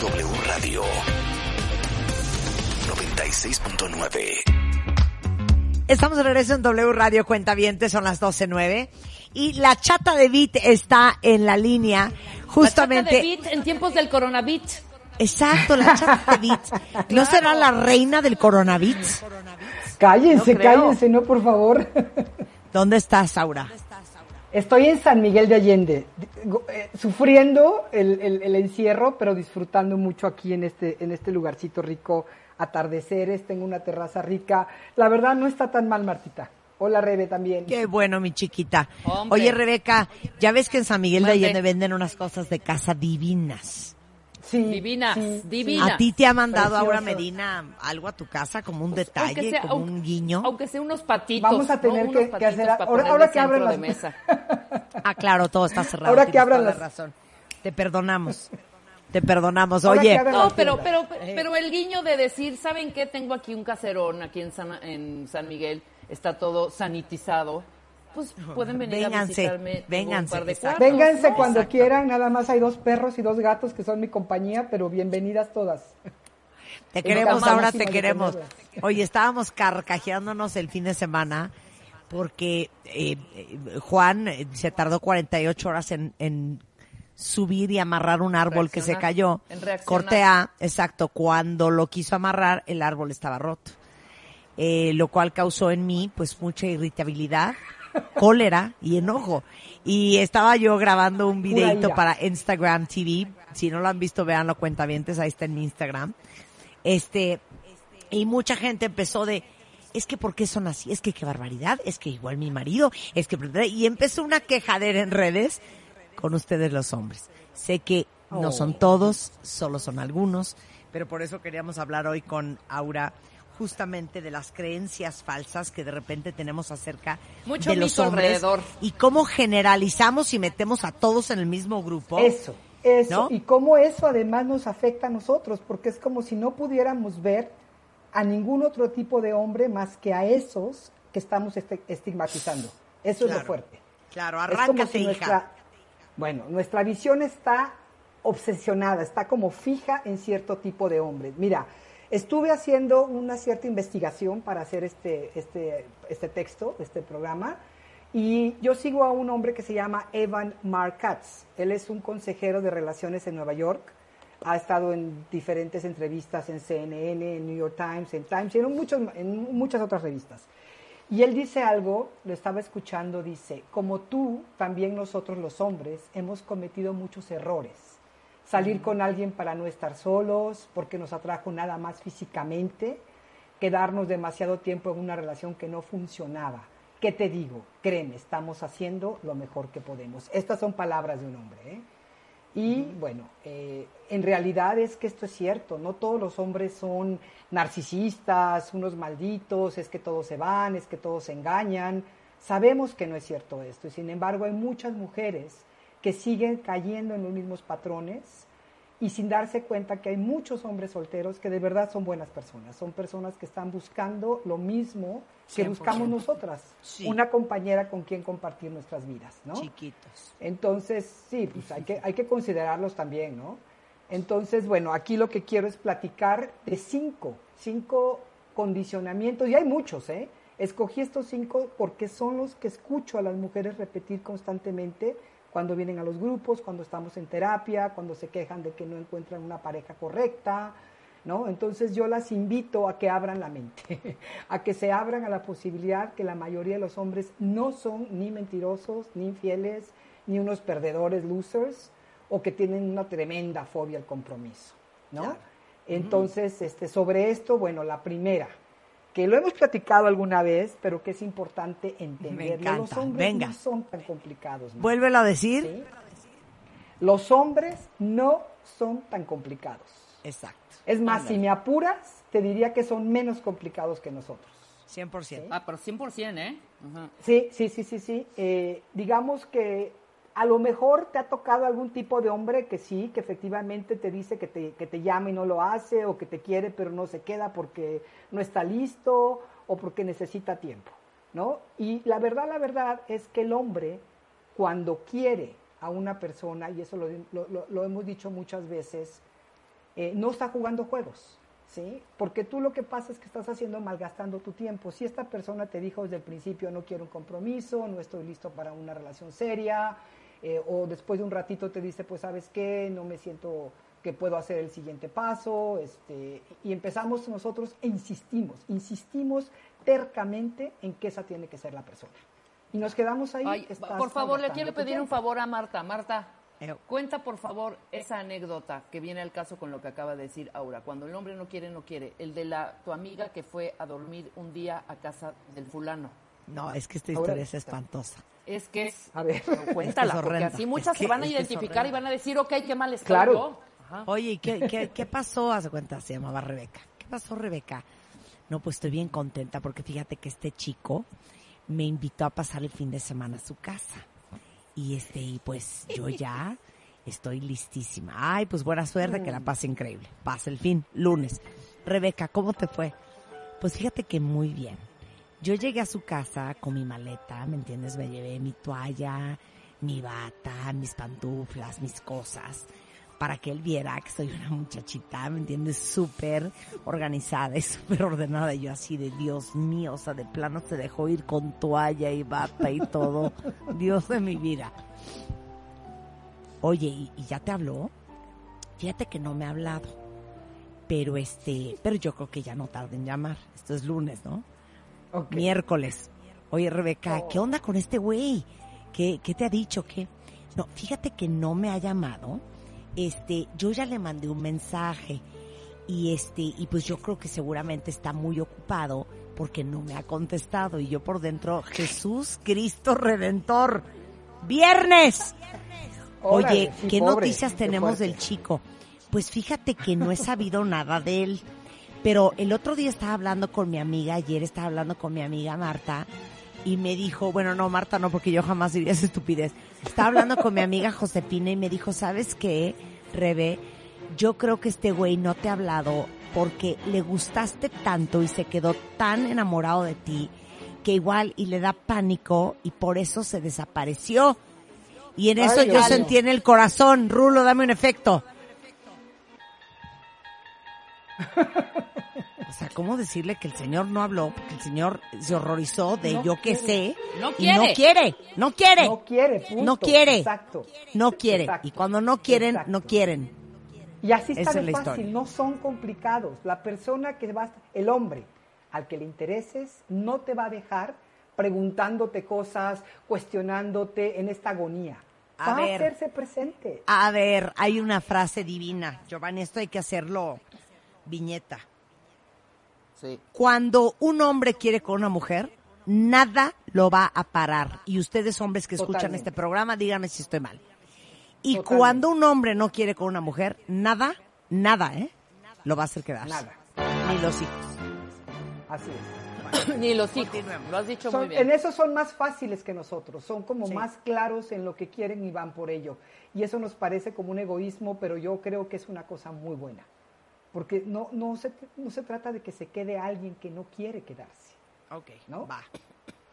por W Radio 96.9. Estamos de regreso en W Radio Cuentavientes, son las 12.09. Y la chata de Bit está en la línea, justamente. La chata de Bit en tiempos del coronavirus. Exacto, la chata de Bit. ¿No será la reina del coronavirus? Cállense, no cállense, no, por favor. ¿Dónde estás, Aura? Estoy en San Miguel de Allende, eh, sufriendo el, el, el, encierro, pero disfrutando mucho aquí en este, en este lugarcito rico, atardeceres, tengo una terraza rica. La verdad no está tan mal, Martita. Hola, Rebe, también. Qué bueno, mi chiquita. Hombre. Oye, Rebeca, ya ves que en San Miguel Mande. de Allende venden unas cosas de casa divinas. Sí, divinas, sí, divinas. ¿A ti te ha mandado Aura Medina algo a tu casa como un Pues, detalle, sea, como aunque, un guiño? Aunque sea unos patitos. Vamos a tener ¿no? que, que hacer ahora, ahora de que abran las de mesa. Ah, claro, todo está cerrado. Ahora que abran las- razón. Te perdonamos. Te perdonamos. Ahora Oye, No, pero, pero, pero el guiño de decir, ¿saben qué? Tengo aquí un caserón aquí en San, en San Miguel, está todo sanitizado. Pues pueden venir a Vénganse, visitarme. vénganse, Un par de exacto. cuartos, Vénganse ¿no? cuando Exacto. quieran, nada más hay dos perros y dos gatos que son mi compañía, pero bienvenidas todas. te queremos, ahora te queremos. Oye, estábamos carcajeándonos el fin de semana porque eh, Juan eh, se tardó 48 horas en, en subir y amarrar un árbol que se cayó. Corte A, exacto, cuando lo quiso amarrar, el árbol estaba roto. Eh, lo cual causó en mí pues mucha irritabilidad, cólera y enojo. Y estaba yo grabando un videito para Instagram TV. Si no lo han visto, veanlo cuentavientes, ahí está en mi Instagram. Este, y mucha gente empezó de, es que ¿por qué son así? Es que qué barbaridad, es que igual mi marido, es que... Y empezó una quejadera en redes con ustedes los hombres. Sé que no son Oh. todos, solo son algunos, pero por eso queríamos hablar hoy con Aura justamente de las creencias falsas que de repente tenemos acerca Mucho de los hombres alrededor. y cómo generalizamos y metemos a todos en el mismo grupo. Eso, eso. ¿No? Y cómo eso además nos afecta a nosotros, porque es como si no pudiéramos ver a ningún otro tipo de hombre más que a esos que estamos este- estigmatizando. Eso es lo fuerte. Claro, arráncate, si hija. nuestra, bueno, nuestra visión está obsesionada, está como fija en cierto tipo de hombres. Mira, estuve haciendo una cierta investigación para hacer este, este, este texto, este programa, y yo sigo a un hombre que se llama Evan Marcatz. Él es un consejero de relaciones en Nueva York. Ha estado en diferentes entrevistas en CNN, en New York Times, en Times y en, muchos, en muchas otras revistas. Y él dice algo, lo estaba escuchando, dice, como tú, también nosotros los hombres hemos cometido muchos errores. Salir con alguien para no estar solos, porque nos atrajo nada más físicamente, quedarnos demasiado tiempo en una relación que no funcionaba. ¿Qué te digo? Créeme, estamos haciendo lo mejor que podemos. Estas son palabras de un hombre. ¿eh? Y bueno, eh, en realidad es que esto es cierto, no todos los hombres son narcisistas, unos malditos, es que todos se van, es que todos se engañan. Sabemos que no es cierto esto y sin embargo hay muchas mujeres que siguen cayendo en los mismos patrones y sin darse cuenta que hay muchos hombres solteros que de verdad son buenas personas, son personas que están buscando lo mismo que 100%. buscamos nosotras, Sí. una compañera con quien compartir nuestras vidas, ¿no? Chiquitos. Entonces, sí, pues hay que, hay que considerarlos también, ¿no? Entonces, bueno, aquí lo que quiero es platicar de cinco, cinco condicionamientos, y hay muchos, ¿eh? Escogí estos cinco porque son los que escucho a las mujeres repetir constantemente cuando vienen a los grupos, cuando estamos en terapia, cuando se quejan de que no encuentran una pareja correcta, ¿no? Entonces yo las invito a que abran la mente, a que se abran a la posibilidad que la mayoría de los hombres no son ni mentirosos, ni infieles, ni unos perdedores, losers, o que tienen una tremenda fobia al compromiso, ¿no? Claro. Entonces, este, sobre esto, bueno, la primera, que lo hemos platicado alguna vez, pero que es importante entender. Los hombres Venga. no son tan complicados. ¿no? Vuélvelo a decir. ¿Sí? Los hombres no son tan complicados. Exacto. Es más, Ándale. si me apuras, te diría que son menos complicados que nosotros. 100%. Ah, pero 100%, ¿eh? Sí, sí, sí, sí, sí. Eh, digamos que a lo mejor te ha tocado algún tipo de hombre que sí, que efectivamente te dice que te, que te llama y no lo hace, o que te quiere pero no se queda porque no está listo o porque necesita tiempo, ¿no? Y la verdad, la verdad es que el hombre, cuando quiere a una persona, y eso lo, hemos dicho muchas veces, eh, no está jugando juegos. ¿Sí? Porque tú lo que pasa es que estás haciendo malgastando tu tiempo. Si esta persona te dijo desde el principio no quiero un compromiso, no estoy listo para una relación seria, eh, o después de un ratito te dice, pues sabes qué, no me siento que puedo hacer el siguiente paso, este, y empezamos nosotros e insistimos, insistimos tercamente en que esa tiene que ser la persona. Y nos quedamos ahí. Ay, por favor, le quiero pedir un favor a Marta. Marta, cuenta por favor esa anécdota que viene al caso con lo que acaba de decir Aura. Cuando el hombre no quiere, no quiere. El de la tu amiga que fue a dormir un día a casa del fulano. No, es que esta Ahora- historia es espantosa. Es que es... A ver. Cuéntala, Es que es porque horrenda. así muchas Es que- se van a identificar y van a decir, ok, qué mal estoy Claro. yo. Ajá. Oye, ¿y qué, qué, qué pasó? Hace cuenta, se llamaba Rebeca. ¿Qué pasó, Rebeca? No, pues estoy bien contenta porque fíjate que este chico me invitó a pasar el fin de semana a su casa. Y este, y pues yo ya estoy listísima. Ay, pues buena suerte, que la pase increíble. Pasa el fin, lunes. Rebeca, ¿cómo te fue? Pues fíjate que muy bien. Yo llegué a su casa con mi maleta, ¿me entiendes? Me llevé mi toalla, mi bata, mis pantuflas, mis cosas, para que él viera que soy una muchachita, ¿me entiendes? Súper organizada y súper ordenada. Y yo así de Dios mío, o sea, de plano se dejó ir con toalla y bata y todo. Dios de mi vida. Oye, ¿y, ya te habló? Fíjate que no me ha hablado. Pero este, pero yo creo que ya no tarda en llamar. Esto es lunes, ¿no? Miércoles. Oye, Rebeca, Oh. ¿qué onda con este güey? ¿Qué, ¿Qué te ha dicho? ¿Qué? No, fíjate que no me ha llamado. Este, yo ya le mandé un mensaje y este, y pues yo creo que seguramente está muy ocupado porque no me ha contestado y yo por dentro, Jesús Cristo Redentor, viernes. Oye, ¿qué noticias tenemos del chico? Pues fíjate que no he sabido nada de él. Pero el otro día estaba hablando con mi amiga, ayer estaba hablando con mi amiga Marta, y me dijo, bueno, no, Marta no, porque yo jamás diría esa estupidez. Estaba hablando con mi amiga Josefina y me dijo, ¿sabes qué, Rebe? Yo creo que este güey no te ha hablado porque le gustaste tanto y se quedó tan enamorado de ti que igual y le da pánico y por eso se desapareció. Y en Ay, eso yo mío. sentí en el corazón, Rulo, dame un efecto. O sea, ¿cómo decirle que el señor no habló? Porque el señor se horrorizó de No yo que quiere. sé. No y quiere. no quiere, no quiere, No quiere, punto. No quiere. Exacto. no quiere. Exacto. Y cuando no quieren, Exacto. no quieren. Y así está Esa de es la fácil, historia. no son complicados. La persona que va, el hombre al que le intereses, no te va a dejar preguntándote cosas, cuestionándote en esta agonía. A va ver. a hacerse presente. A ver, hay una frase divina. Giovanni, esto hay que hacerlo viñeta. Sí. Cuando un hombre quiere con una mujer, nada lo va a parar. Y ustedes, hombres que escuchan Totalmente. este programa, díganme si estoy mal. Y Totalmente. cuando un hombre no quiere con una mujer, nada, nada, ¿eh? Lo va a hacer quedar. Nada. Ni los hijos. Así es. Ni los hijos. Lo has dicho Son- muy bien. en eso son más fáciles que nosotros, son como Sí. más claros en lo que quieren y van por ello. Y eso nos parece como un egoísmo, pero yo creo que es una cosa muy buena. Porque no, no, se, no se trata de que se quede alguien que no quiere quedarse. Ok, ¿No? va.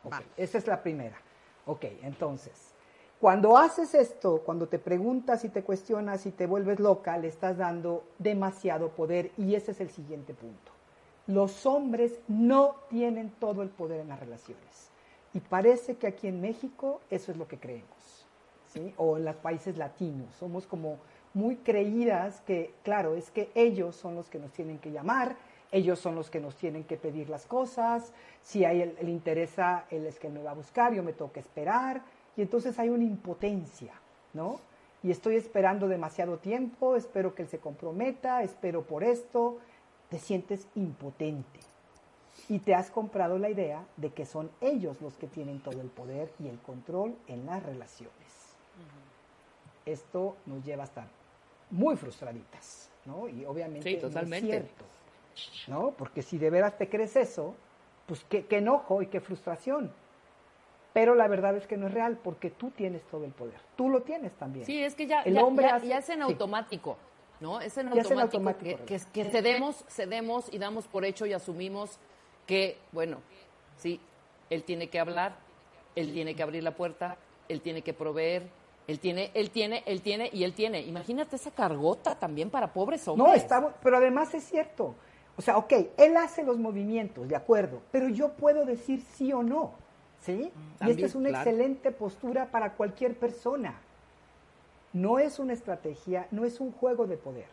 Ok, Va. Esa es la primera. Ok, entonces, cuando haces esto, cuando te preguntas y te cuestionas y te vuelves loca, le estás dando demasiado poder y ese es el siguiente punto. Los hombres no tienen todo el poder en las relaciones. Y parece que aquí en México eso es lo que creemos. ¿sí? O en los países latinos. Somos como muy creídas que, claro, es que ellos son los que nos tienen que llamar, ellos son los que nos tienen que pedir las cosas, si a él le interesa, él es que me va a buscar, yo me tengo que esperar, y entonces hay una impotencia, ¿no? Y estoy esperando demasiado tiempo, espero que él se comprometa, espero por esto, te sientes impotente. Y te has comprado la idea de que son ellos los que tienen todo el poder y el control en las relaciones. Esto nos lleva a estar muy frustraditas, ¿no? Y obviamente Sí, no es totalmente. cierto, ¿no? Porque si de veras te crees eso, pues qué, qué enojo y qué frustración. Pero la verdad es que no es real porque tú tienes todo el poder. Tú lo tienes también. Sí, es que ya, El ya, hombre ya- hace- ya es en sí. automático, ¿no? Es en Ya es en automático, automático, que, que- que cedemos, cedemos y damos por hecho y asumimos que, bueno, sí, él tiene que hablar, él tiene que abrir la puerta, él tiene que proveer, Él tiene, él tiene, él tiene y él tiene. Imagínate esa cargota también para pobres hombres. No, está, bu- pero además es cierto. O sea, ok, él hace los movimientos, de acuerdo, pero yo puedo decir sí o no, ¿sí? y esta es una claro. excelente postura para cualquier persona. No es una estrategia, no es un juego de poder.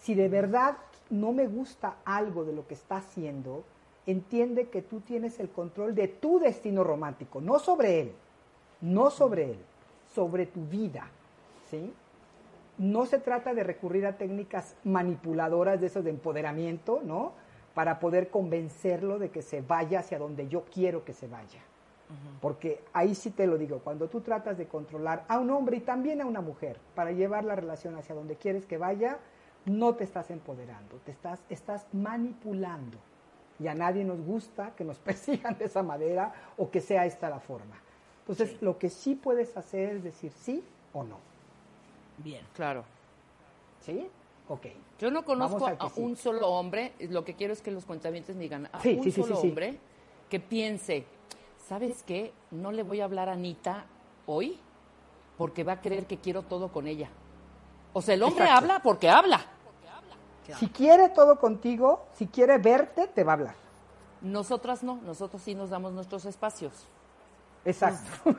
Si de verdad no me gusta algo de lo que está haciendo, entiende que tú tienes el control de tu destino romántico, no sobre él, no sobre él, sobre tu vida, ¿sí? No se trata de recurrir a técnicas manipuladoras de esos de empoderamiento, ¿no? Para poder convencerlo de que se vaya hacia donde yo quiero que se vaya. Porque ahí sí te lo digo, cuando tú tratas de controlar a un hombre y también a una mujer para llevar la relación hacia donde quieres que vaya, no te estás empoderando, te estás, estás manipulando. Y a nadie nos gusta que nos persigan de esa manera o que sea esta la forma. Entonces, lo que sí puedes hacer es decir sí o no. Bien. Claro. ¿Sí? Ok. Yo no conozco Vamos a a, que sí. un solo hombre, lo que quiero es que los cuentavientes digan, a Sí, un solo sí, sí. hombre que piense, ¿sabes qué? No le voy a hablar a Anita hoy porque va a creer que quiero todo con ella. O sea, el hombre Exacto. habla porque habla. Si quiere todo contigo, si quiere verte, te va a hablar. Nosotras no, nosotros sí nos damos nuestros espacios. Exacto.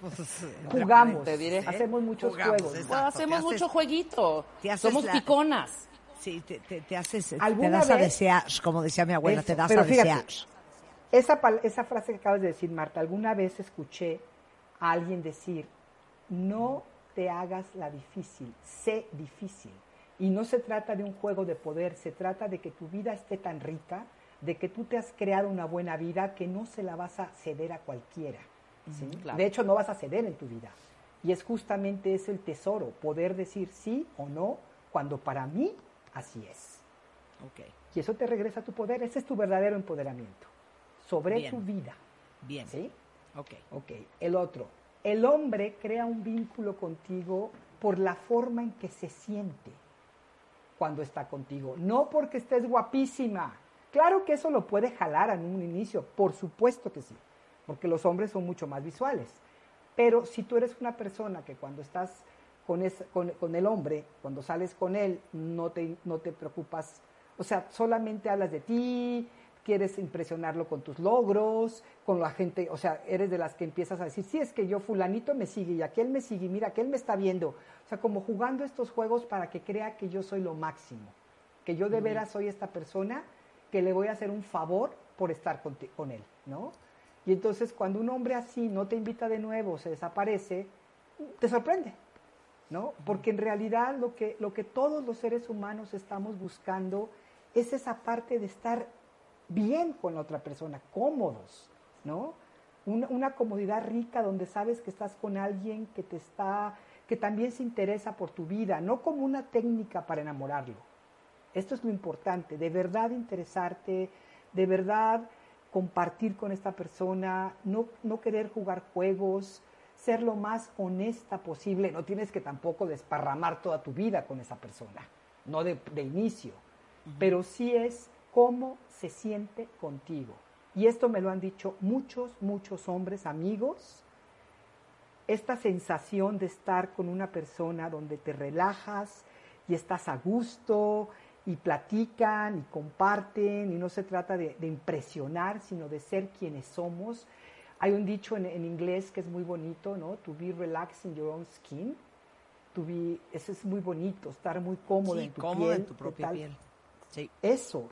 Pues, Jugamos, te diré. hacemos muchos Jugamos, juegos. exacto. Pues hacemos haces- mucho jueguito. Somos la- piconas. Sí, te, te, te haces, te ¿Alguna das a vez? desear, como decía mi abuela, Eso, te das pero a fíjate, desear. Esa, pal- esa frase que acabas de decir, Marta, alguna vez escuché a alguien decir, no te hagas la difícil, sé difícil. Y no se trata de un juego de poder, se trata de que tu vida esté tan rica, de que tú te has creado una buena vida que no se la vas a ceder a cualquiera. ¿Sí? claro. De hecho, no vas a ceder en tu vida. Y es justamente eso el tesoro, poder decir sí o no, cuando para mí así es. Ok, Y eso te regresa a tu poder, ese es tu verdadero empoderamiento sobre Bien. tu vida. bien. ¿Sí? Ok. Ok, el otro. El hombre crea un vínculo contigo por la forma en que se siente cuando está contigo, no porque estés guapísima. Claro que eso lo puede jalar en un inicio, por supuesto que sí, porque los hombres son mucho más visuales. Pero si tú eres una persona que cuando estás con, es- con- con el hombre, cuando sales con él, no te, no te preocupas, o sea, solamente hablas de ti, quieres impresionarlo con tus logros, con la gente, o sea, eres de las que empiezas a decir, sí, es que yo fulanito me sigue y aquel me sigue, y mira, aquel me está viendo. O sea, como jugando estos juegos para que crea que yo soy lo máximo, que yo de veras soy esta persona que le voy a hacer un favor por estar con, con él, ¿no? Y entonces cuando un hombre así no te invita de nuevo, se desaparece, te sorprende, ¿no? Porque en realidad lo que, lo que todos los seres humanos estamos buscando es esa parte de estar bien con la otra persona, cómodos, ¿no? Una, una comodidad rica donde sabes que estás con alguien que te está, que también se interesa por tu vida, no como una técnica para enamorarlo. Esto es lo importante, de verdad interesarte, de verdad compartir con esta persona, no, no querer jugar juegos, ser lo más honesta posible. No tienes que tampoco desparramar toda tu vida con esa persona, no de, de inicio, pero sí es cómo se siente contigo. Y esto me lo han dicho muchos, muchos hombres, amigos, esta sensación de estar con una persona donde te relajas y estás a gusto y platican y comparten y no se trata de, de impresionar, sino de ser quienes somos. Hay un dicho en, en inglés que es muy bonito, ¿no? To be relaxed in your own skin. To be, eso es muy bonito, estar muy cómodo Sí, en tu cómodo piel. en tu de propia tal- piel. Sí. eso,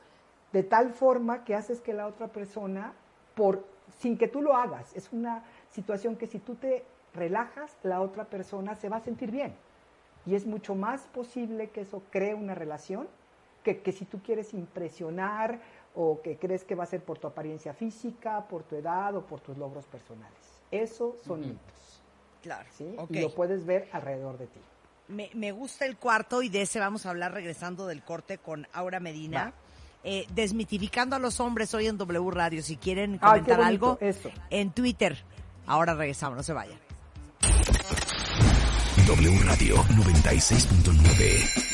de tal forma que haces que la otra persona, por, sin que tú lo hagas, es una situación que si tú te relajas, la otra persona se va a sentir bien. Y es mucho más posible que eso cree una relación que, que si tú quieres impresionar o que crees que va a ser por tu apariencia física, por tu edad o por tus logros personales. Eso son mitos. Claro. ¿sí? Y lo puedes ver alrededor de ti. Me, me gusta el cuarto y de ese vamos a hablar regresando del corte con Aura Medina. Va. Eh, desmitificando a los hombres hoy en W Radio. Si quieren Ay, comentar bonito, algo, eso. en Twitter. Ahora regresamos, no se vayan. W Radio 96.9.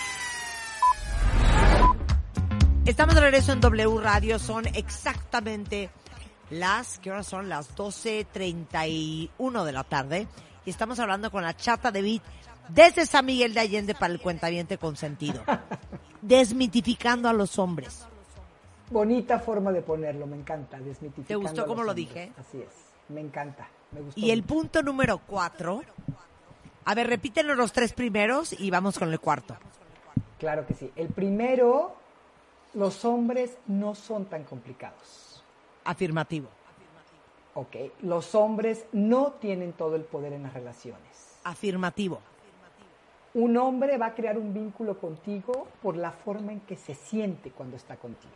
Estamos de regreso en W Radio, son exactamente las, ¿qué horas son? Las 12.31 de la tarde. Y estamos hablando con la chata de Beat desde San Miguel de Allende para el cuentaviente consentido. Desmitificando a los hombres. Bonita forma de ponerlo, me encanta, desmitificando. ¿Te gustó cómo lo hombres. dije? Así es, me encanta, me gustó. Y el punto número cuatro. A ver, repítenos los tres primeros y vamos con el cuarto. Claro que sí. El primero, los hombres no son tan complicados. Afirmativo. Ok, los hombres no tienen todo el poder en las relaciones. Afirmativo. Un hombre va a crear un vínculo contigo por la forma en que se siente cuando está contigo.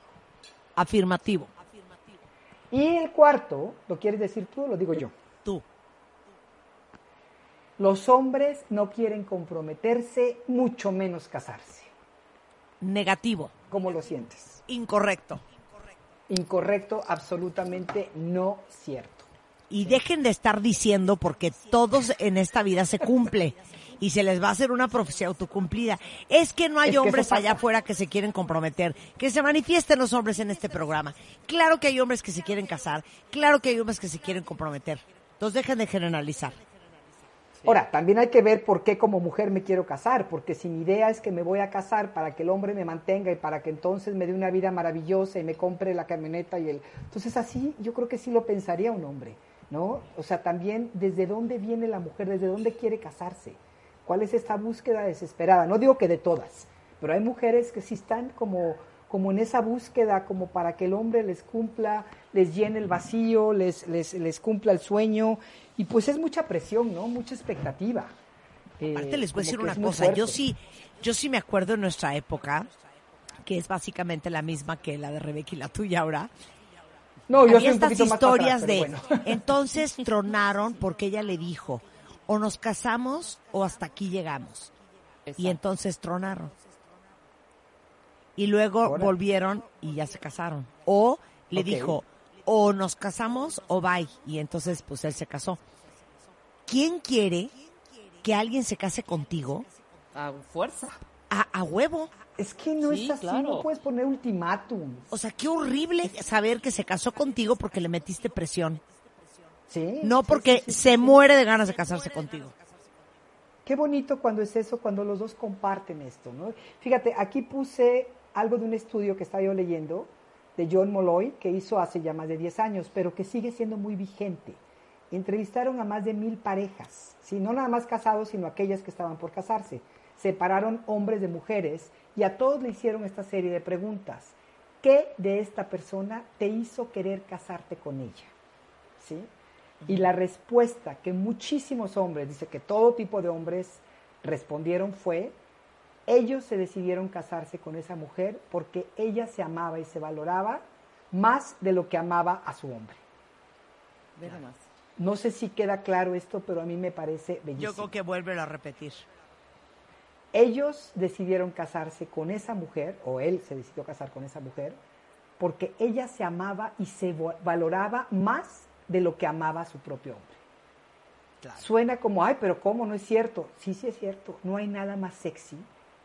Afirmativo. Y el cuarto, ¿lo quieres decir tú o lo digo yo? Tú. Los hombres no quieren comprometerse, mucho menos casarse. Negativo. ¿Cómo lo sientes? Incorrecto. Incorrecto, absolutamente no cierto. Y dejen de estar diciendo porque todos en esta vida se cumple y se les va a hacer una profecía autocumplida. Es que no hay Es hombres allá afuera que se quieren comprometer, que se manifiesten los hombres en este programa. Claro que hay hombres que se quieren casar, claro que hay hombres que se quieren comprometer. Entonces dejen de generalizar. Ahora, también hay que ver por qué como mujer me quiero casar, porque si mi idea es que me voy a casar para que el hombre me mantenga y para que entonces me dé una vida maravillosa y me compre la camioneta y el... Entonces así yo creo que sí lo pensaría un hombre, ¿no? O sea, también desde dónde viene la mujer, desde dónde quiere casarse, cuál es esta búsqueda desesperada. No digo que de todas, pero hay mujeres que sí están como, como en esa búsqueda, como para que el hombre les cumpla, les llene el vacío, les, les, les cumpla el sueño. Y pues es mucha presión, ¿no? Mucha expectativa. Eh, Aparte les voy a decir una cosa, yo sí, yo sí me acuerdo en nuestra época, que es básicamente la misma que la de Rebeca y la tuya ahora. No, yo Había soy un estas más historias atrás, de, bueno. entonces tronaron porque ella le dijo, o nos casamos o hasta aquí llegamos. Y entonces tronaron. Y luego volvieron y ya se casaron. O le dijo, o nos casamos o bye. Y entonces pues él se casó. ¿Quién quiere que alguien se case contigo A fuerza. a, a huevo? Es que no Sí, es así, claro. no puedes poner ultimátum. O sea, qué horrible saber que se casó contigo porque le metiste presión. Sí. No sí, porque sí, sí, se sí. muere de ganas de casarse contigo. Qué bonito cuando es eso, cuando los dos comparten esto, ¿no? Fíjate, aquí puse algo de un estudio que estaba yo leyendo de John Molloy, que hizo hace ya más de 10 años, pero que sigue siendo muy vigente. Entrevistaron a más de mil parejas, no nada más casados, sino aquellas que estaban por casarse. Separaron hombres de mujeres y a todos le hicieron esta serie de preguntas. ¿Qué de esta persona te hizo querer casarte con ella? ¿Sí? Y la respuesta que muchísimos hombres, dice que todo tipo de hombres respondieron fue, ellos se decidieron casarse con esa mujer porque ella se amaba y se valoraba más de lo que amaba a su hombre. Nomás. No sé si queda claro esto, pero a mí me parece bellísimo. Yo creo que vuelve a repetir. Ellos decidieron casarse con esa mujer, o él se decidió casar con esa mujer, porque ella se amaba y se valoraba más de lo que amaba a su propio hombre. Claro. Suena como, ay, pero ¿cómo? No es cierto. Sí, sí es cierto. No hay nada más sexy,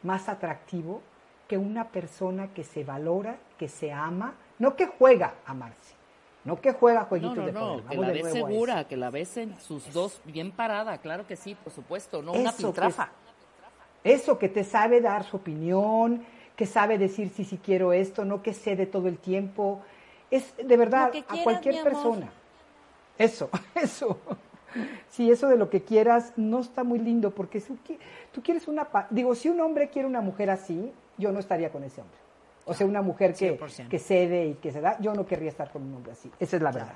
más atractivo que una persona que se valora, que se ama, no que juega a amarse, no que juega No, jueguitos no, de no, poder. que Vamos la ves segura, que la ves en sus dos bien parada, claro que sí, por supuesto, no una Eso que piltrafa. Eso, que te sabe dar su opinión, que sabe decir si sí quiero esto, no que cede todo el tiempo. Es de verdad que a quieras, cualquier persona. Eso, eso. Sí, eso de lo que quieras no está muy lindo porque si tú quieres una... Digo, si un hombre quiere una mujer así, yo no estaría con ese hombre. O sea, una mujer que, 100%. que cede y que se da, yo no querría estar con un hombre así. Esa es la verdad.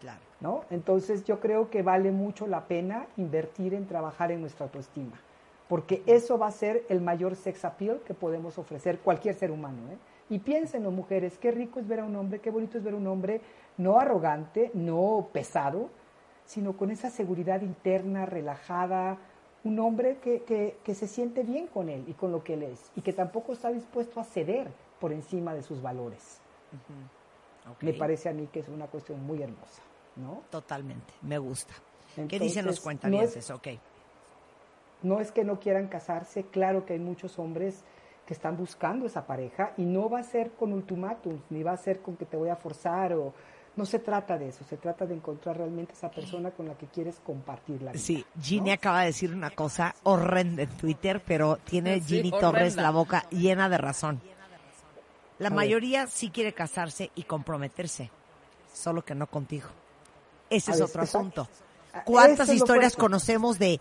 Claro. ¿no? Entonces yo creo que vale mucho la pena invertir en trabajar en nuestra autoestima, porque eso va a ser el mayor sex appeal que podemos ofrecer cualquier ser humano. ¿eh? Y piénsenlo, mujeres, qué rico es ver a un hombre, qué bonito es ver a un hombre no arrogante, no pesado, sino con esa seguridad interna, relajada, un hombre que, que, que, se siente bien con él y con lo que él es y que tampoco está dispuesto a ceder por encima de sus valores. Me parece a mí que es una cuestión muy hermosa, ¿no? Totalmente, me gusta. ¿Qué dicen los cuentavientes? No ok. No es que no quieran casarse, claro que hay muchos hombres que están buscando esa pareja y no va a ser con ultimátums, ni va a ser con que te voy a forzar o no se trata de eso, se trata de encontrar realmente esa persona con la que quieres compartir la vida. Sí, Ginny acaba de decir una cosa horrenda en Twitter, pero tiene Ginny Torres la boca llena de razón. La mayoría sí quiere casarse y comprometerse, solo que no contigo. Ese es otro asunto. ¿Cuántas historias conocemos de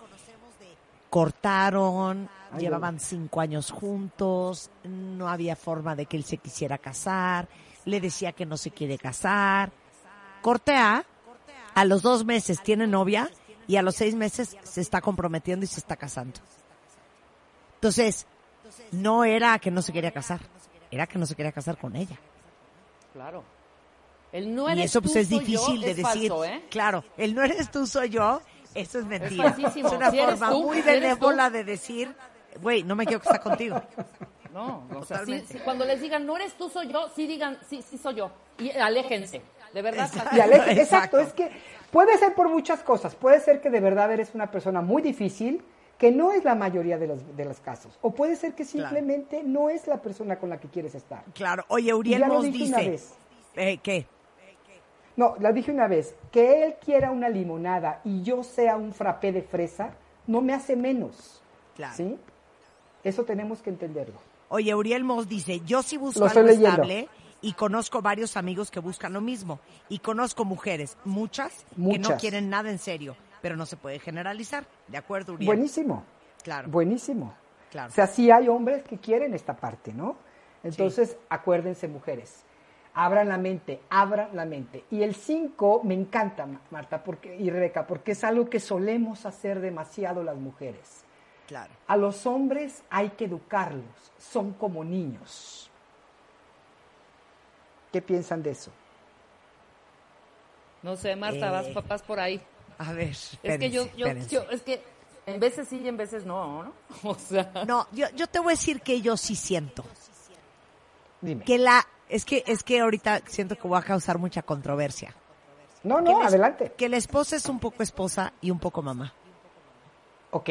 cortaron, llevaban cinco años juntos, no había forma de que él se quisiera casar, le decía que no se quiere casar, Corte A, a los dos meses tiene novia y a los seis meses se está comprometiendo y se está casando. Entonces, no era que no se quería casar, era que no se quería casar con ella. Claro. El no eres y eso pues tú, es difícil yo, de es decir. falso, ¿eh? Claro, el no eres tú, soy yo, eso es mentira. Es una Si forma tú, muy benévola de decir, güey, no me quiero casar contigo. No, o sea, cuando les digan, no eres tú, soy yo, sí digan, sí, sí soy yo. Y aléjense. De verdad. Exacto. Y aleje- Exacto. exacto, es que puede ser por muchas cosas. Puede ser que de verdad eres una persona muy difícil, que no es la mayoría de los, de los casos. O puede ser que simplemente no es la persona con la que quieres estar. Claro, oye, Uriel nos dije una dice, vez. eh, ¿qué? No, la dije una vez, que él quiera una limonada y yo sea un frappé de fresa, no me hace menos. Claro. ¿Sí? Eso tenemos que entenderlo. Oye, Uriel Moss dice, yo sí busco Lo estoy algo leyendo. estable y conozco varios amigos que buscan lo mismo. Y conozco mujeres, muchas, que no Muchas. quieren nada en serio, pero no se puede generalizar. ¿De acuerdo, Uriel? Buenísimo. Claro. Buenísimo. Claro. O sea, sí hay hombres que quieren esta parte, ¿no? Entonces, acuérdense, mujeres, abran la mente, abran la mente. Y el 5 me encanta, Ma- Marta porque, y Rebeca, porque es algo que solemos hacer demasiado las mujeres. Claro. A los hombres hay que educarlos, son como niños. ¿Qué piensan de eso? No sé, Marta, vas Eh, papás por ahí. A ver, Es que yo, yo, yo- es que en veces sí y en veces no, ¿no? O sea, No, yo, yo te voy a decir que yo sí siento. Dime. Que la... Es que, es que ahorita siento que voy a causar mucha controversia. No, Que no, la adelante. Que la esposa es un poco esposa y un poco mamá. Ok.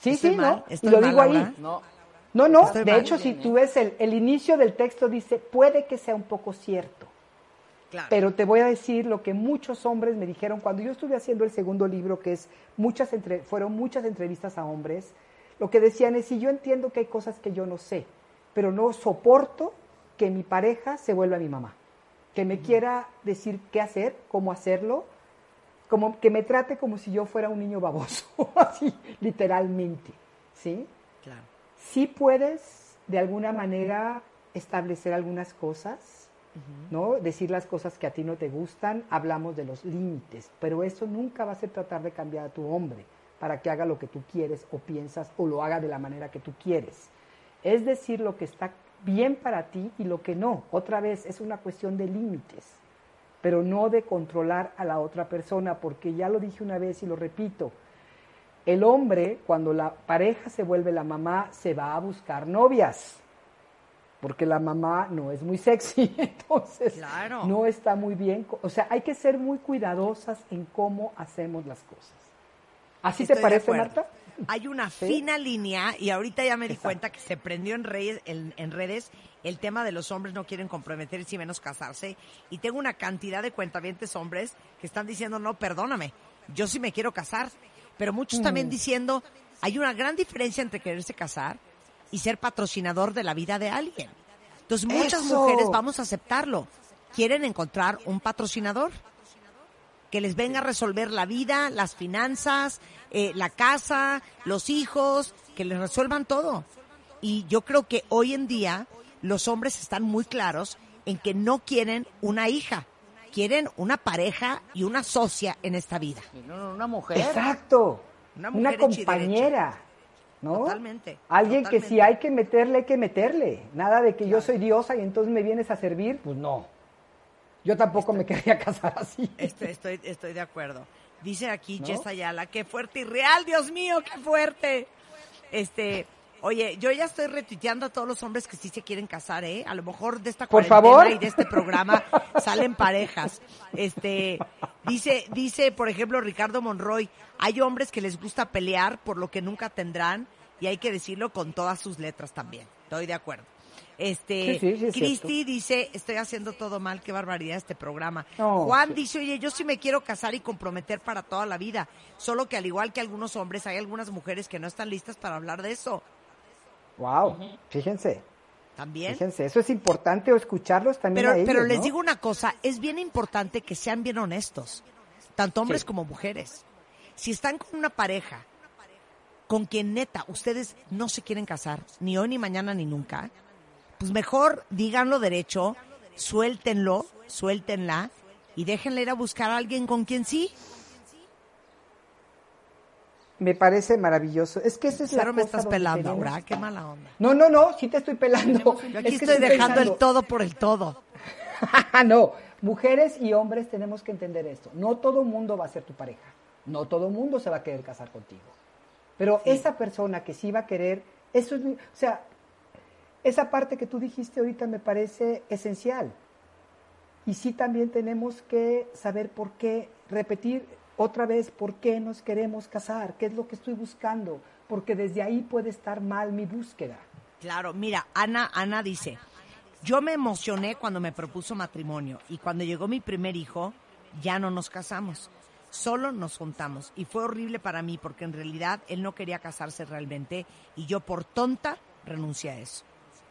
Sí, Estoy sí, mal, ¿no? Y estoy lo mal, digo ahí. no. No, no, Estoy de mal. hecho, si tú ves el, el inicio del texto, dice, puede que sea un poco cierto, Claro. pero te voy a decir lo que muchos hombres me dijeron cuando yo estuve haciendo el segundo libro, que es muchas entre, fueron muchas entrevistas a hombres, lo que decían es, si yo entiendo que hay cosas que yo no sé, pero no soporto que mi pareja se vuelva mi mamá, que me quiera decir qué hacer, cómo hacerlo, como que me trate como si yo fuera un niño baboso, así, literalmente, ¿sí? Claro. Sí puedes de alguna manera establecer algunas cosas, ¿no? Decir las cosas que a ti no te gustan, hablamos de los límites, pero eso nunca va a ser tratar de cambiar a tu hombre para que haga lo que tú quieres o piensas o lo haga de la manera que tú quieres. Es decir lo que está bien para ti y lo que no. Otra vez es una cuestión de límites, pero no de controlar a la otra persona, porque ya lo dije una vez y lo repito, el hombre, cuando la pareja se vuelve la mamá, se va a buscar novias, porque la mamá no es muy sexy, entonces Claro. no está muy bien. O sea, hay que ser muy cuidadosas en cómo hacemos las cosas. ¿Así Estoy te parece. Marta? Hay una ¿Sí? fina línea y ahorita ya me di Exacto. cuenta que se prendió en redes, en, en redes el tema de los hombres no quieren comprometerse y menos casarse. Y tengo una cantidad de cuentavientes hombres que están diciendo, no, perdóname, yo sí me quiero casar. Pero muchos también Mm. diciendo, hay una gran diferencia entre quererse casar y ser patrocinador de la vida de alguien. Entonces muchas Eso. mujeres vamos a aceptarlo. Quieren encontrar un patrocinador que les venga a resolver la vida, las finanzas, eh, la casa, los hijos, que les resuelvan todo. Y yo creo que hoy en día los hombres están muy claros en que no quieren una hija, quieren una pareja y una socia en esta vida. No, no, una mujer. Exacto. Una Una, mujer y compañera. ¿no? Totalmente, Alguien que si hay que meterle, hay que meterle. Nada de que yo soy diosa y entonces me vienes a servir. Pues no. Yo tampoco me querría casar así. Estoy, estoy, estoy de acuerdo. Dice aquí ¿No? Jess Ayala, qué fuerte y real, Dios mío, qué fuerte. Este, oye, yo ya estoy retuiteando a todos los hombres que sí se quieren casar, ¿eh? A lo mejor de esta Por favor. y de este programa salen parejas. Este, dice, dice, por ejemplo, Ricardo Monroy, hay hombres que les gusta pelear por lo que nunca tendrán y hay que decirlo con todas sus letras también. Estoy de acuerdo. Este, Sí, sí, sí, es Cristi dice, estoy haciendo todo mal, qué barbaridad este programa. No, Juan dice, oye, yo sí me quiero casar y comprometer para toda la vida, solo que al igual que algunos hombres, hay algunas mujeres que no están listas para hablar de eso. Wow, fíjense, También. fíjense, eso es importante o escucharlos también Pero, a ellos, pero les ¿no? digo una cosa, es bien importante que sean bien honestos, tanto hombres Sí. como mujeres. Si están con una pareja con quien neta ustedes no se quieren casar, ni hoy, ni mañana, ni nunca, pues mejor díganlo derecho, suéltenlo, suéltenla y déjenle ir a buscar a alguien con quien sí. Me parece maravilloso. Es que esa es la Pero me cosa estás pelando, Aura, qué mala onda. No, no, no, sí te estoy pelando. Yo aquí Es estoy dejando pensando- el todo por el todo. no, mujeres y hombres tenemos que entender esto. No todo mundo va a ser tu pareja. No todo mundo se va a querer casar contigo. Pero esa persona que sí va a querer, eso es, o sea, esa parte que tú dijiste ahorita me parece esencial. Y sí también tenemos que saber por qué, repetir otra vez por qué nos queremos casar, qué es lo que estoy buscando, porque desde ahí puede estar mal mi búsqueda. Claro, mira, Ana, Ana dice, yo me emocioné cuando me propuso matrimonio y cuando llegó mi primer hijo, ya no nos casamos, solo nos juntamos y fue horrible para mí porque en realidad él no quería casarse realmente y yo por tonta renuncié a eso.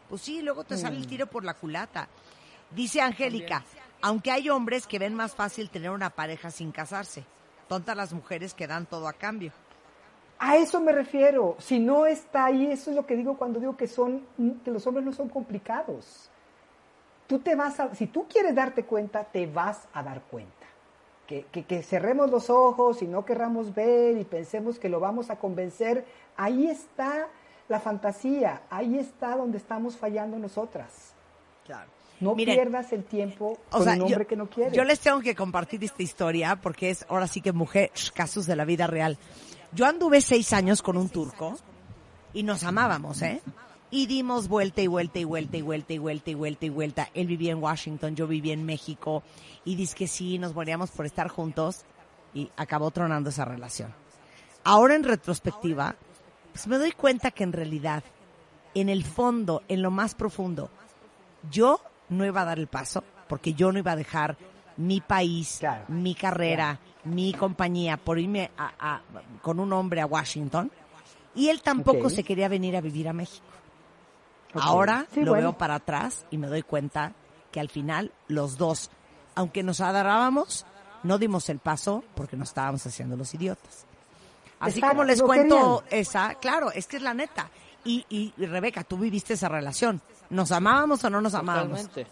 Pues sí, luego te sale el tiro por la culata. Dice Angélica, aunque hay hombres que ven más fácil tener una pareja sin casarse, tontas las mujeres que dan todo a cambio. A eso me refiero. Si no está ahí, eso es lo que digo cuando digo que son que los hombres no son complicados. Tú te vas a, si tú quieres darte cuenta, te vas a dar cuenta. Que, que, que cerremos los ojos y no querramos ver y pensemos que lo vamos a convencer, ahí está la fantasía, ahí está donde estamos fallando nosotras. Claro. No Miren, pierdas el tiempo O con sea, un hombre yo, que no quiere. yo les tengo que compartir esta historia porque es ahora sí que mujer, casos de la vida real. Yo anduve seis años con un turco y nos amábamos, ¿eh? Y dimos vuelta y vuelta y vuelta y vuelta y vuelta y vuelta y vuelta. Él vivía en Washington, yo vivía en México y dice que sí, nos moríamos por estar juntos y acabó tronando esa relación. Ahora en retrospectiva, pues me doy cuenta que en realidad, en el fondo, en lo más profundo, yo no iba a dar el paso porque yo no iba a dejar mi país, Claro. mi carrera, mi compañía por irme a- a- con un hombre a Washington y él tampoco se quería venir a vivir a México. Ahora Sí, lo bueno. veo para atrás y me doy cuenta que al final los dos, aunque nos adorábamos, no dimos el paso porque nos estábamos haciendo los idiotas. Así Exacto, como les cuento esa, claro, es que es la neta. Y, y, y, Rebeca, tú viviste esa relación. ¿Nos amábamos o no nos amábamos? Totalmente.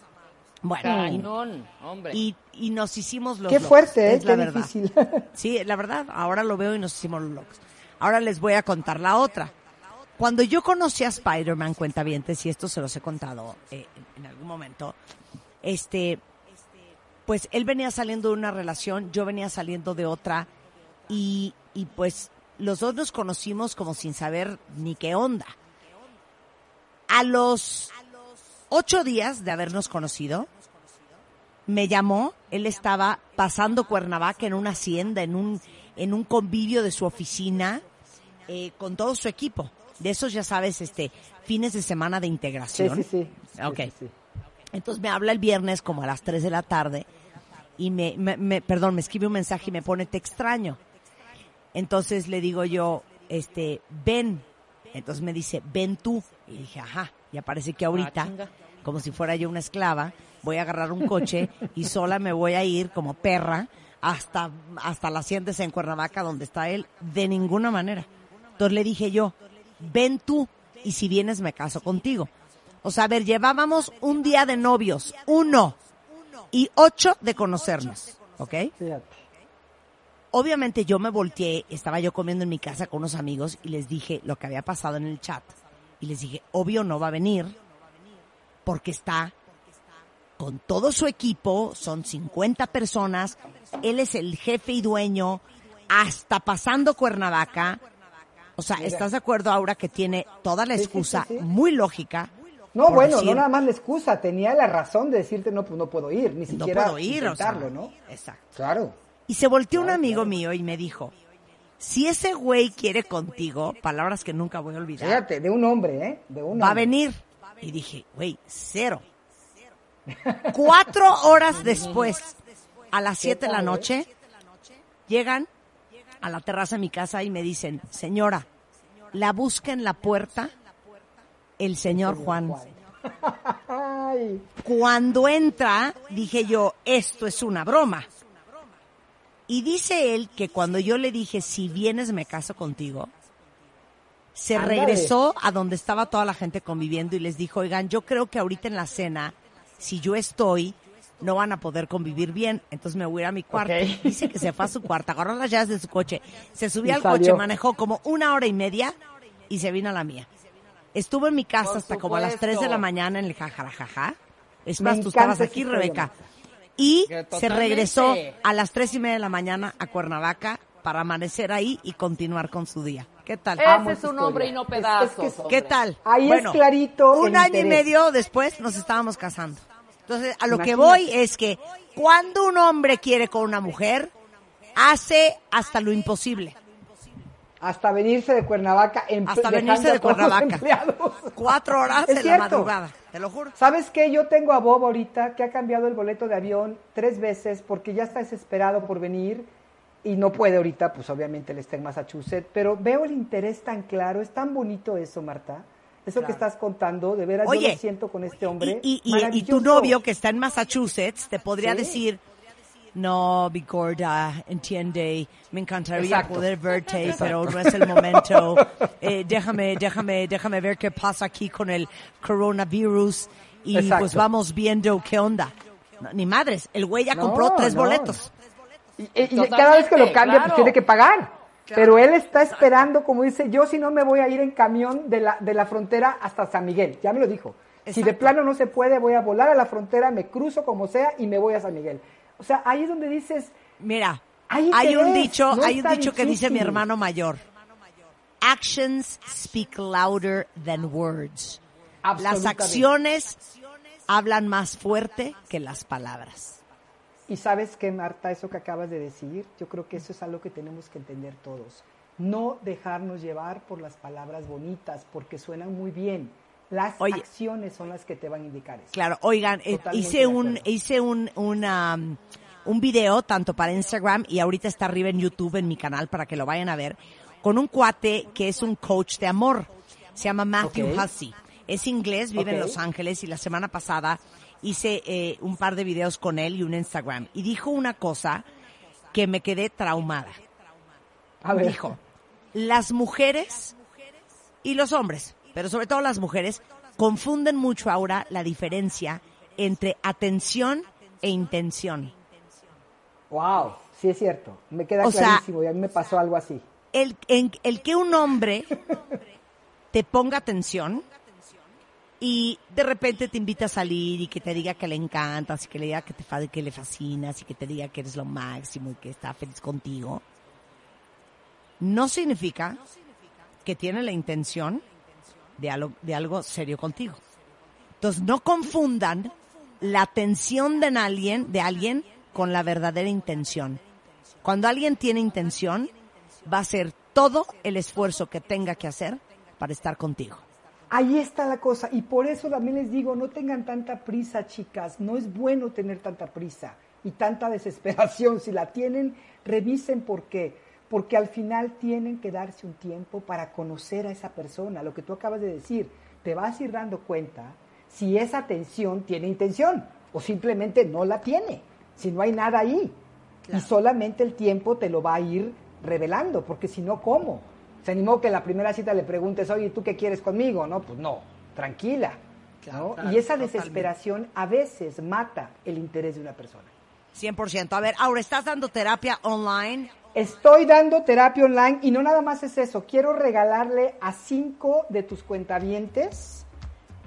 Bueno, Cañón, hombre. y, y nos hicimos los Qué locos, fuerte, ¿eh? es la qué verdad. difícil. Sí, la verdad, ahora lo veo y nos hicimos los locos. Ahora les voy a contar la otra. Cuando yo conocí a Spider-Man, cuentavientes, y esto se los he contado eh, en, en algún momento, este, pues él venía saliendo de una relación, yo venía saliendo de otra, y, y pues los dos nos conocimos como sin saber ni qué onda. A los ocho días de habernos conocido, me llamó, él estaba pasando Cuernavaca en una hacienda, en un, en un convivio de su oficina, eh, con todo su equipo. De esos, ya sabes, este, fines de semana de integración. sí, sí. Sí, Ok. sí, sí. Entonces me habla el viernes como a las 3 de la tarde y me, me- me- perdón, me escribe un mensaje y me pone te extraño. Entonces le digo yo, este, ven. Entonces me dice, ven tú. Y dije, ajá. Y aparece que ahorita, Ah, como si fuera yo una esclava, voy a agarrar un coche y sola me voy a ir como perra hasta, hasta la hacienda en Cuernavaca donde está él. De ninguna manera. Entonces le dije yo, ven tú y si vienes me caso contigo. O sea, a ver, llevábamos un día de novios, uno, y ocho de conocernos, ¿ok? Obviamente yo me volteé, estaba yo comiendo en mi casa con unos amigos y les dije lo que había pasado en el chat. Y les dije, obvio no va a venir porque está con todo su equipo, son 50 personas, él es el jefe y dueño, hasta pasando Cuernavaca. O sea. ¿estás de acuerdo, Aura, que tiene toda la sí, excusa sí, sí. muy lógica? No, bueno, decir, no nada más la excusa, tenía la razón de decirte no, pues no puedo ir, ni No siquiera puedo ir, o sea, intentarlo, ¿no? Exacto. Claro. Y se volteó un amigo mío y me dijo, si ese güey quiere contigo, palabras que nunca voy a olvidar, Fíjate, de un hombre, ¿eh? De un va a hombre. venir. Y dije, güey, cero. Cuatro horas después, a las siete de la noche, llegan a la terraza de mi casa y me dicen, señora, la busca en la puerta el señor Juan. Cuando entra, dije yo, esto es una broma. Y dice él que cuando yo le dije, si vienes me caso contigo, se regresó a donde estaba toda la gente conviviendo y les dijo, oigan, yo creo que ahorita en la cena, si yo estoy, no van a poder convivir bien, entonces me voy a ir a mi cuarto. Dice que se fue a su cuarto, agarró las llaves de su coche, se subió Y al coche, manejó como una hora y media y se vino a la mía. Estuvo en mi casa Por hasta como a las 3 de la mañana en el jajarajaja. Es Me más, tú encanta estabas aquí, Rebeca. Y se regresó a las tres y media de la mañana a Cuernavaca para amanecer ahí y continuar con su día. ¿Qué tal? Amo Ese es un hombre y no Es- es pedazos. que-. ¿Qué tal? Ahí es clarito Un año y medio después nos estábamos casando. Entonces, a lo que voy es que cuando un hombre quiere con una mujer, hace hasta lo imposible. Hasta venirse de Cuernavaca en Hasta venirse de Cuernavaca. empleados. Cuatro horas Es de cierto. la madrugada, te lo juro. ¿Sabes qué? Yo tengo a Bob ahorita que ha cambiado el boleto de avión tres veces porque ya está desesperado por venir y no puede ahorita, pues obviamente él está en Massachusetts, pero veo el interés tan claro, es tan bonito eso, Marta. Eso que estás contando, de veras yo Oye, lo siento con este hombre. Y, y- y- y tu novio que está en Massachusetts te podría Sí. decir, no, mi gorda, entiende, me encantaría Exacto. poder verte, pero no es el momento. Eh, déjame, déjame, déjame ver qué pasa aquí con el coronavirus y Exacto. pues vamos viendo qué onda. No, ni madres, el güey ya No, compró tres no. boletos. Y, y- cada vez que lo cambia, claro. pues tiene que pagar. Pero él está esperando, como dice, yo si no me voy a ir en camión de la, de la frontera hasta San Miguel. Ya me lo dijo. Si de plano no se puede, voy a volar a la frontera, me cruzo como sea y me voy a San Miguel. O sea, ahí es donde dices, Mira, Hay hay un dicho, no hay un dicho que dice mi hermano mayor. Actions speak louder than words. Las acciones hablan más fuerte que las palabras. Y sabes qué, Marta, eso que acabas de decir, yo creo que eso es algo que tenemos que entender todos. No dejarnos llevar por las palabras bonitas, porque suenan muy bien. Las Oye. acciones son las que te van a indicar eso. Claro, oigan, eh, Totalmente hice un hice un una, un video tanto para Instagram y ahorita está arriba en YouTube en mi canal para que lo vayan a ver con un cuate que es un coach de amor. Se llama Matthew. Hussey. Es inglés, vive en. Los Ángeles y la semana pasada hice eh, un par de videos con él y un Instagram y dijo una cosa que me quedé traumada. A ver. Dijo, las mujeres y los hombres, pero sobre todo las mujeres, confunden mucho ahora la diferencia entre atención e intención. Wow, sí es cierto. Me queda O sea- clarísimo y a mí me pasó algo así. El, en- el que un hombre te ponga atención y de repente te invita a salir y que te diga que le encantas y que le diga que, te, que le fascinas y que te diga que eres lo máximo y que está feliz contigo, no significa que tiene la intención de algo, de algo serio contigo. Entonces no confundan la atención de alguien, de alguien con la verdadera intención. Cuando alguien tiene intención, va a hacer todo el esfuerzo que tenga que hacer para estar contigo. Ahí está la cosa. Y por eso también les digo, no tengan tanta prisa, chicas. No es bueno tener tanta prisa y tanta desesperación. Si la tienen, revisen por qué. Porque al final tienen que darse un tiempo para conocer a esa persona. Lo que tú acabas de decir, te vas a ir dando cuenta si esa atención tiene intención o simplemente no la tiene. Si no hay nada ahí. Y solamente el tiempo te lo va a ir revelando, porque si no, ¿cómo? Se animó que en la primera cita le preguntes, oye, ¿tú qué quieres conmigo? No, pues no, tranquila. ¿no? claro, y esa totalmente. desesperación a veces mata el interés de una persona. 100%. A ver, ahora estás dando terapia online. Estoy dando terapia online y no nada más es eso, quiero regalarle a cinco de tus cuentavientes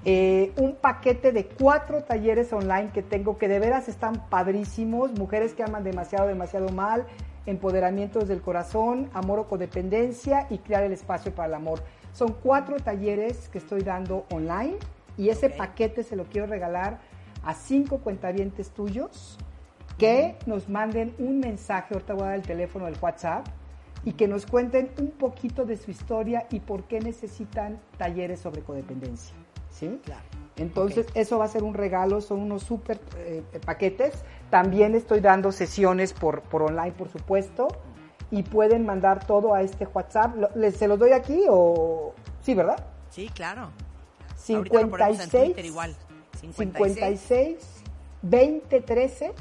eh, un paquete de cuatro talleres online que tengo que de veras están padrísimos, mujeres que aman demasiado, demasiado mal, empoderamiento desde el corazón, amor o codependencia y crear el espacio para el amor. Son cuatro talleres que estoy dando online y ese paquete se lo quiero regalar a cinco cuentavientes tuyos que nos manden un mensaje, ahorita voy a dar el teléfono del WhatsApp, y que nos cuenten un poquito de su historia y por qué necesitan talleres sobre codependencia. ¿Sí? Claro. Entonces, eso va a ser un regalo, son unos súper eh, paquetes. También estoy dando sesiones por, por online, por supuesto, y pueden mandar todo a este WhatsApp. ¿les- ¿Se los doy aquí o...? Sí, ¿verdad? Sí, claro. Ahorita lo ponemos en 56, Twitter igual. 56 2013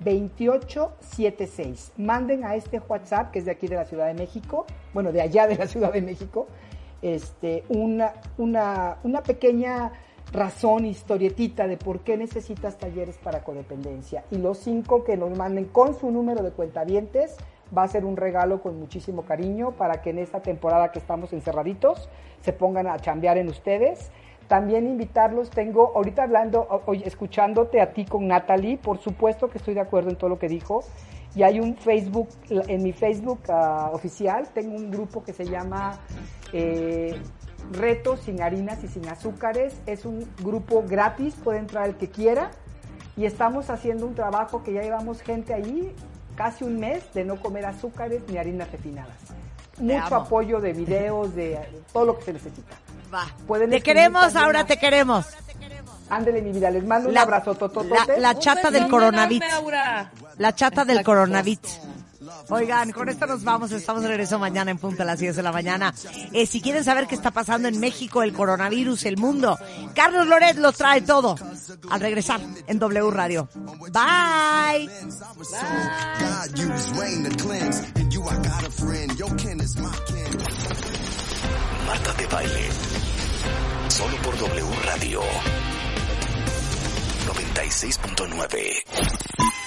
2876. Manden a este WhatsApp, que es de aquí de la Ciudad de México, bueno, de allá de la Ciudad de México, este, una, una, una pequeña razón, historietita de por qué necesitas talleres para codependencia. Y los cinco que nos manden con su número de cuentavientes va a ser un regalo con muchísimo cariño para que en esta temporada que estamos encerraditos se pongan a chambear en ustedes. También invitarlos, tengo ahorita hablando, oye, escuchándote a ti con Natalie, por supuesto que estoy de acuerdo en todo lo que dijo. Y hay un Facebook, en mi Facebook ah, oficial, tengo un grupo que se llama eh, Retos sin harinas y sin azúcares. Es un grupo gratis, puede entrar el que quiera. Y estamos haciendo un trabajo que ya llevamos gente ahí casi un mes de no comer azúcares ni harinas refinadas. Mucho amo. apoyo de videos, de todo lo que se necesita. Va. Pueden Te queremos, ahora te queremos. Ándele mi vida, les mando un La- abrazo tototote. la- la Un chata del coronavirus. La chata del coronavirus. Oigan, con esto nos vamos. Estamos de regreso mañana en punto a las 10 de la mañana. Eh, si quieren saber qué está pasando en México, el coronavirus, el mundo, Carlos Loret lo trae todo al regresar en W Radio. Bye. Kin. Marta de Baile. Solo por W Radio. 96.9.